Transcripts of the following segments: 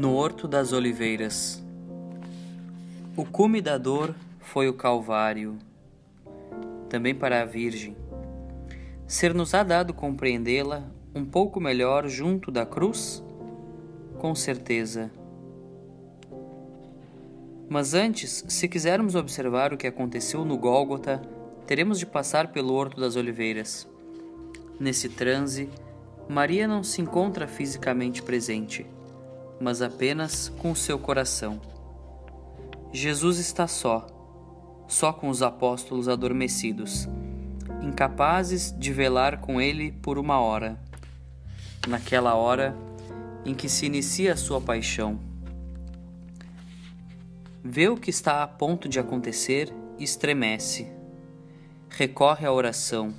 No Horto das Oliveiras. O cume da dor foi o Calvário, também para a Virgem. Ser-nos-á dado compreendê-la um pouco melhor junto da cruz? Com certeza. Mas antes, se quisermos observar o que aconteceu no Gólgota, teremos de passar pelo Horto das Oliveiras. Nesse transe, Maria não se encontra fisicamente presente mas apenas com o seu coração. Jesus está só, só com os apóstolos adormecidos, incapazes de velar com ele por uma hora, naquela hora em que se inicia a sua paixão. Vê o que está a ponto de acontecer e estremece. Recorre à oração.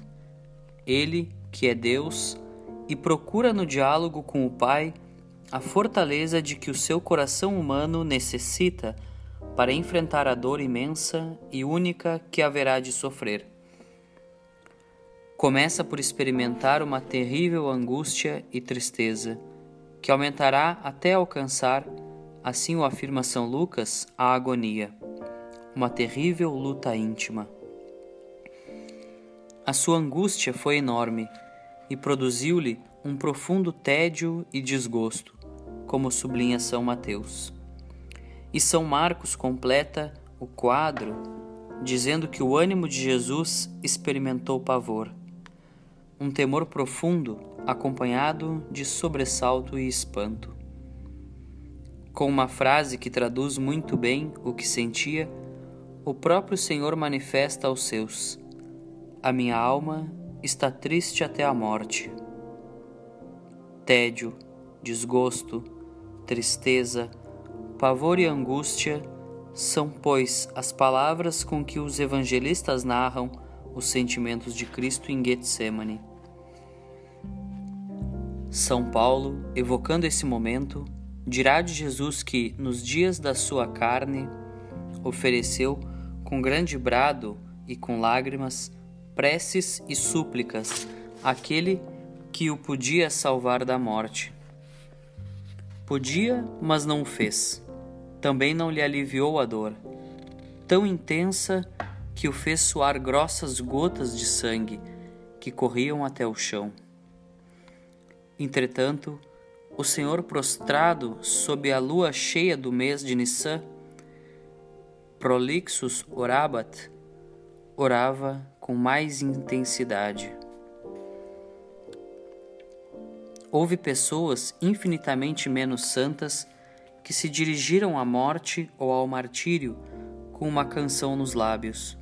Ele, que é Deus, e procura no diálogo com o Pai a fortaleza de que o seu coração humano necessita para enfrentar a dor imensa e única que haverá de sofrer. Começa por experimentar uma terrível angústia e tristeza, que aumentará até alcançar, assim o afirma São Lucas, a agonia, uma terrível luta íntima. A sua angústia foi enorme e produziu-lhe um profundo tédio e desgosto como sublinha São Mateus. E São Marcos completa o quadro dizendo que o ânimo de Jesus experimentou pavor, um temor profundo acompanhado de sobressalto e espanto. Com uma frase que traduz muito bem o que sentia, o próprio Senhor manifesta aos seus: A minha alma está triste até a morte. Tédio, desgosto, tristeza, pavor e angústia são, pois, as palavras com que os evangelistas narram os sentimentos de Cristo em Getsemane. São Paulo, evocando esse momento, dirá de Jesus que, nos dias da sua carne, ofereceu com grande brado e com lágrimas preces e súplicas àquele que o podia salvar da morte. Podia, mas não o fez. Também não lhe aliviou a dor, tão intensa que o fez suar grossas gotas de sangue que corriam até o chão. Entretanto, o Senhor prostrado sob a lua cheia do mês de Nissan, prolixus orabat, orava com mais intensidade. Houve pessoas infinitamente menos santas que se dirigiram à morte ou ao martírio com uma canção nos lábios.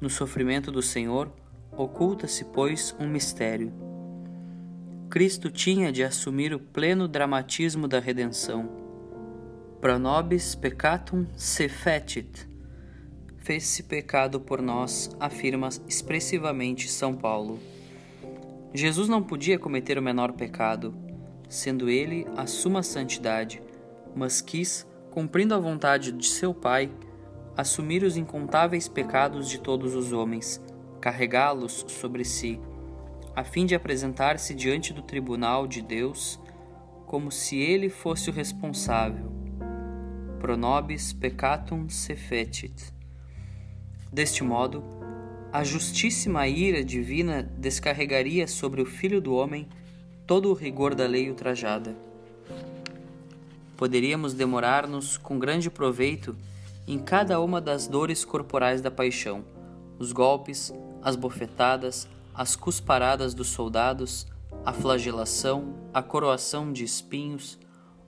No sofrimento do Senhor oculta-se, pois, um mistério. Cristo tinha de assumir o pleno dramatismo da redenção. Pro nobis peccatum se fecit. Fez-se pecado por nós, afirma expressivamente São Paulo. Jesus não podia cometer o menor pecado, sendo ele a suma santidade, mas quis, cumprindo a vontade de seu Pai, assumir os incontáveis pecados de todos os homens, carregá-los sobre si, a fim de apresentar-se diante do tribunal de Deus como se ele fosse o responsável. Pro nobis peccatum se. Deste modo, a justíssima ira divina descarregaria sobre o Filho do Homem todo o rigor da lei ultrajada. Poderíamos demorar-nos com grande proveito em cada uma das dores corporais da paixão, os golpes, as bofetadas, as cusparadas dos soldados, a flagelação, a coroação de espinhos,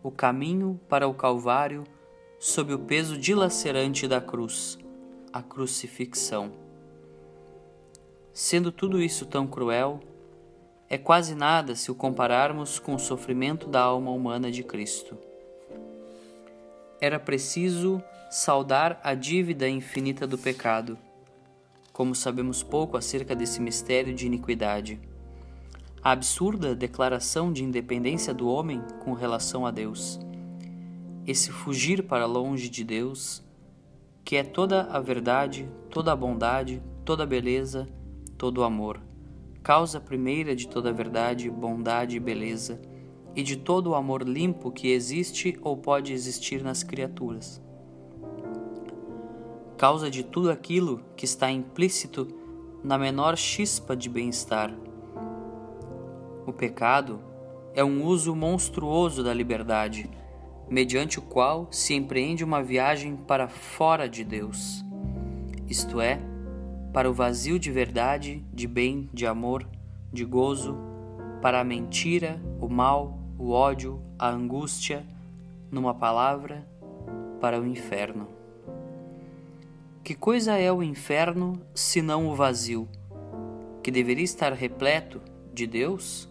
o caminho para o Calvário sob o peso dilacerante da cruz, a crucifixão. Sendo tudo isso tão cruel, é quase nada se o compararmos com o sofrimento da alma humana de Cristo. Era preciso saldar a dívida infinita do pecado, como sabemos pouco acerca desse mistério de iniquidade. A absurda declaração de independência do homem com relação a Deus. Esse fugir para longe de Deus, que é toda a verdade, toda a bondade, toda a beleza, todo amor, causa primeira de toda verdade, bondade e beleza, e de todo o amor limpo que existe ou pode existir nas criaturas. Causa de tudo aquilo que está implícito na menor chispa de bem-estar. O pecado é um uso monstruoso da liberdade, mediante o qual se empreende uma viagem para fora de Deus, isto é, para o vazio de verdade, de bem, de amor, de gozo, para a mentira, o mal, o ódio, a angústia, numa palavra, para o inferno. Que coisa é o inferno senão o vazio, que deveria estar repleto de Deus?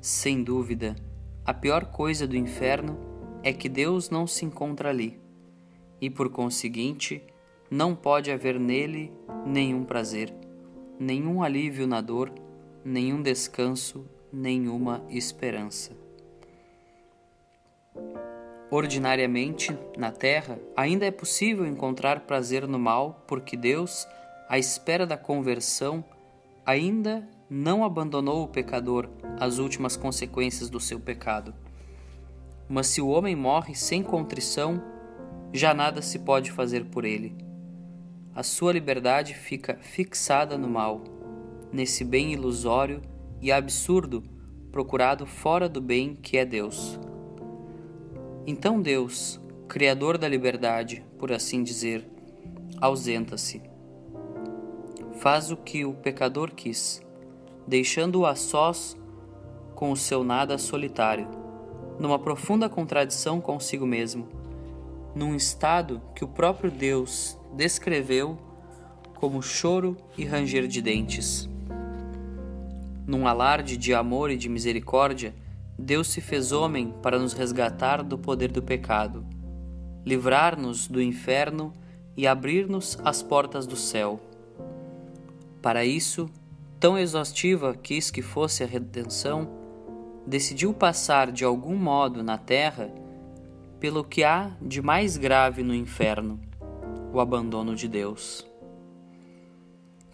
Sem dúvida, a pior coisa do inferno é que Deus não se encontra ali, e por conseguinte, não pode haver nele nenhum prazer, nenhum alívio na dor, nenhum descanso, nenhuma esperança. Ordinariamente, na terra, ainda é possível encontrar prazer no mal, porque Deus, à espera da conversão, ainda não abandonou o pecador às últimas consequências do seu pecado. Mas se o homem morre sem contrição, já nada se pode fazer por ele. A sua liberdade fica fixada no mal, nesse bem ilusório e absurdo procurado fora do bem que é Deus. Então Deus, Criador da liberdade, por assim dizer, ausenta-se. Faz o que o pecador quis deixando-o a sós com o seu nada solitário, numa profunda contradição consigo mesmo, num estado que o próprio Deus descreveu como choro e ranger de dentes. Num alarde de amor e de misericórdia, Deus se fez homem para nos resgatar do poder do pecado, livrar-nos do inferno e abrir-nos as portas do céu. Para isso, tão exaustiva quis que fosse a redenção, decidiu passar de algum modo na terra pelo que há de mais grave no inferno, o abandono de Deus.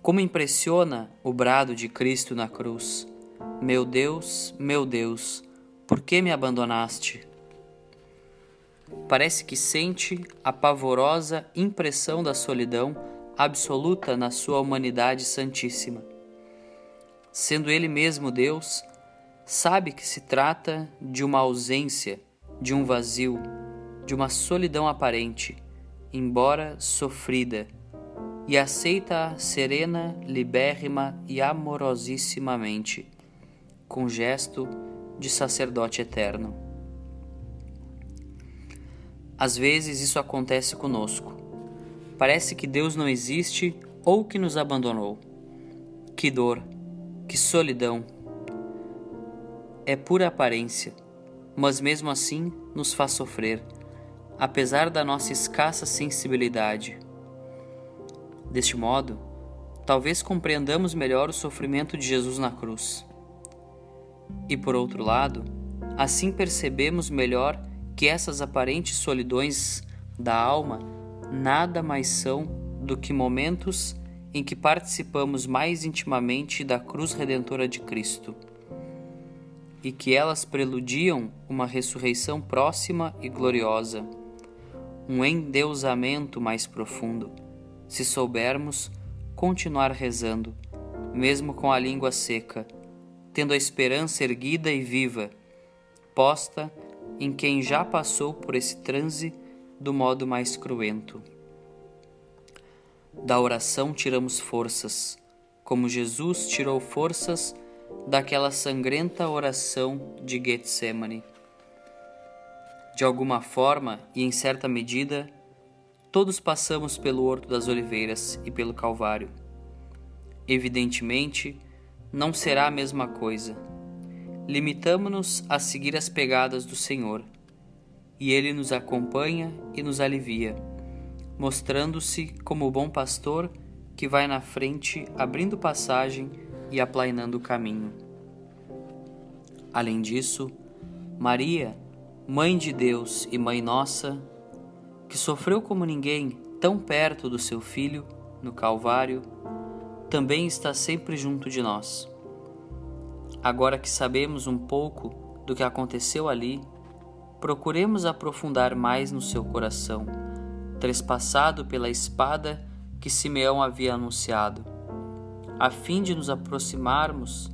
Como impressiona o brado de Cristo na cruz: Meu Deus, meu Deus, por que me abandonaste? Parece que sente a pavorosa impressão da solidão absoluta na sua humanidade santíssima sendo Ele mesmo Deus, sabe que se trata de uma ausência, de um vazio, de uma solidão aparente, embora sofrida, e aceita-a serena, libérrima e amorosissimamente, com gesto de sacerdote eterno. Às vezes isso acontece conosco. Parece que Deus não existe ou que nos abandonou. Que dor! Que solidão! É pura aparência, mas mesmo assim nos faz sofrer, apesar da nossa escassa sensibilidade. Deste modo, talvez compreendamos melhor o sofrimento de Jesus na cruz. E por outro lado, assim percebemos melhor que essas aparentes solidões da alma nada mais são do que momentos em que participamos mais intimamente da cruz redentora de Cristo e que elas preludiam uma ressurreição próxima e gloriosa, um endeusamento mais profundo, se soubermos continuar rezando, mesmo com a língua seca, tendo a esperança erguida e viva, posta em quem já passou por esse transe do modo mais cruento. Da oração tiramos forças, como Jesus tirou forças daquela sangrenta oração de Getsemane. De alguma forma e em certa medida, todos passamos pelo Horto das Oliveiras e pelo Calvário. Evidentemente, não será a mesma coisa. Limitamo-nos a seguir as pegadas do Senhor, e Ele nos acompanha e nos alivia mostrando-se como o bom pastor que vai na frente abrindo passagem e aplainando o caminho. Além disso, Maria, Mãe de Deus e Mãe Nossa, que sofreu como ninguém tão perto do seu Filho no Calvário, também está sempre junto de nós. Agora que sabemos um pouco do que aconteceu ali, procuremos aprofundar mais no seu coração, trespassado pela espada que Simeão havia anunciado, a fim de nos aproximarmos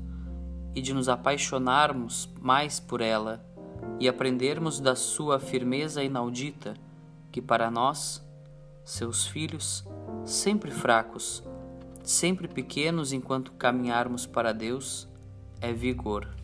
e de nos apaixonarmos mais por ela e aprendermos da sua firmeza inaudita, que para nós, seus filhos, sempre fracos, sempre pequenos enquanto caminharmos para Deus, é vigor.